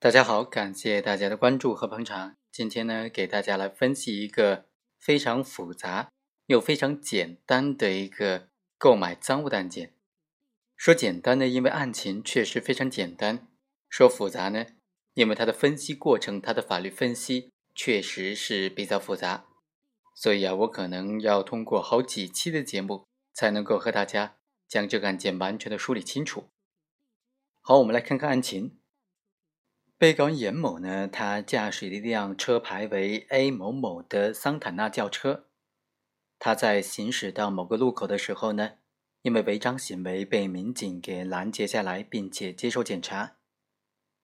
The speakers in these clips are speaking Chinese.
大家好，感谢大家的关注和捧场。今天呢，给大家来分析一个非常复杂又非常简单的一个购买赃物的案件。说简单呢，因为案情确实非常简单；说复杂呢，因为它的分析过程、它的法律分析确实是比较复杂。所以啊，我可能要通过好几期的节目，才能够和大家将这个案件完全的梳理清楚。好，我们来看看案情。被告人严某呢，他驾驶一辆车牌为 A 某某的桑塔纳轿车，他在行驶到某个路口的时候呢，因为违章行为被民警给拦截下来，并且接受检查。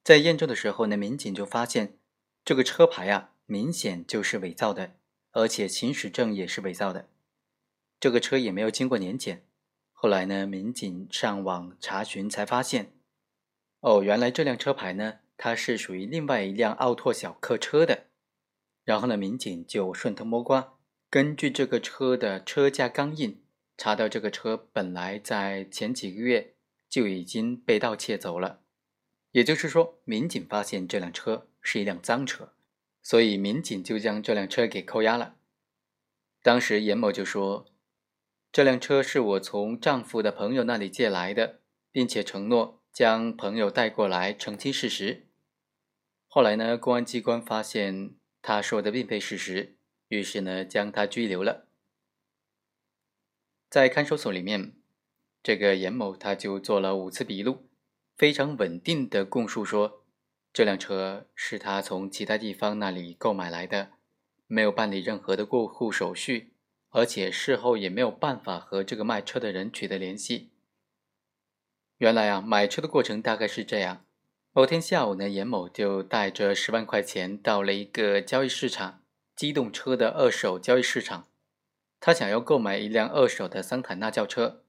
在验证的时候呢，民警就发现这个车牌啊，明显就是伪造的，而且行驶证也是伪造的，这个车也没有经过年检。后来呢，民警上网查询才发现，哦，原来这辆车牌呢。它是属于另外一辆奥拓小客车的，然后呢，民警就顺藤摸瓜，根据这个车的车架钢印，查到这个车本来在前几个月就已经被盗窃走了，也就是说，民警发现这辆车是一辆赃车，所以民警就将这辆车给扣押了。当时严某就说：“这辆车是我从丈夫的朋友那里借来的，并且承诺。”将朋友带过来澄清事实。后来呢，公安机关发现他说的并非事实，于是呢，将他拘留了。在看守所里面，这个严某他就做了五次笔录，非常稳定的供述说，这辆车是他从其他地方那里购买来的，没有办理任何的过户手续，而且事后也没有办法和这个卖车的人取得联系。原来啊，买车的过程大概是这样：某天下午呢，严某就带着十万块钱到了一个交易市场——机动车的二手交易市场。他想要购买一辆二手的桑塔纳轿车。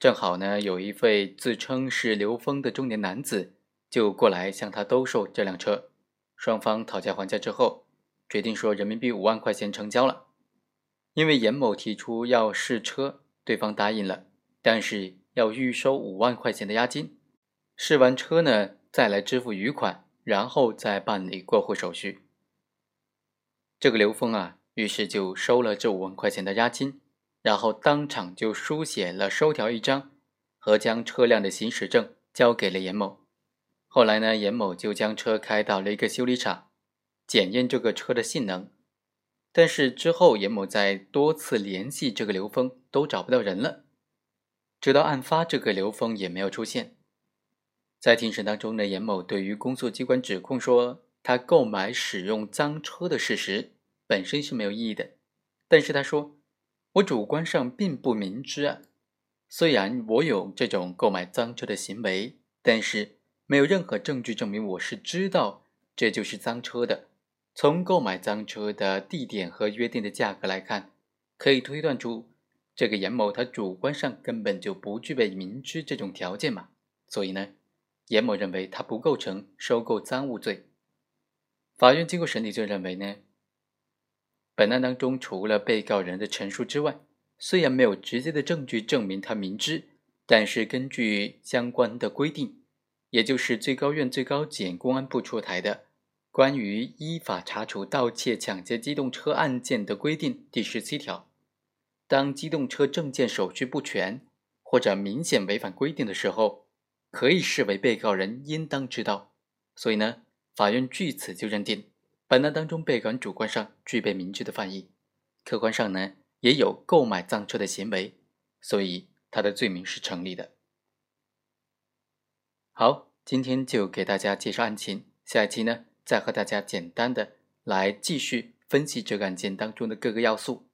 正好呢，有一位自称是刘峰的中年男子就过来向他兜售这辆车。双方讨价还价之后，决定说人民币五万块钱成交了。因为严某提出要试车，对方答应了，但是。要预收五万块钱的押金，试完车呢，再来支付余款，然后再办理过户手续。这个刘峰啊，于是就收了这五万块钱的押金，然后当场就书写了收条一张，和将车辆的行驶证交给了严某。后来呢，严某就将车开到了一个修理厂，检验这个车的性能。但是之后，严某在多次联系这个刘峰，都找不到人了。直到案发，这个刘峰也没有出现。在庭审当中呢，严某对于公诉机关指控说他购买使用赃车的事实本身是没有异议的，但是他说我主观上并不明知啊，虽然我有这种购买赃车的行为，但是没有任何证据证明我是知道这就是赃车的。从购买赃车的地点和约定的价格来看，可以推断出。这个严某他主观上根本就不具备明知这种条件嘛，所以呢，严某认为他不构成收购赃物罪。法院经过审理就认为呢，本案当中除了被告人的陈述之外，虽然没有直接的证据证明他明知，但是根据相关的规定，也就是最高院最高检公安部出台的《关于依法查处盗窃、抢劫机动车案件的规定》第十七条。当机动车证件手续不全或者明显违反规定的时候，可以视为被告人应当知道。所以呢，法院据此就认定本案当中被告人主观上具备明确的犯意，客观上呢也有购买赃车的行为，所以他的罪名是成立的。好，今天就给大家介绍案情，下一期呢再和大家简单的来继续分析这个案件当中的各个要素。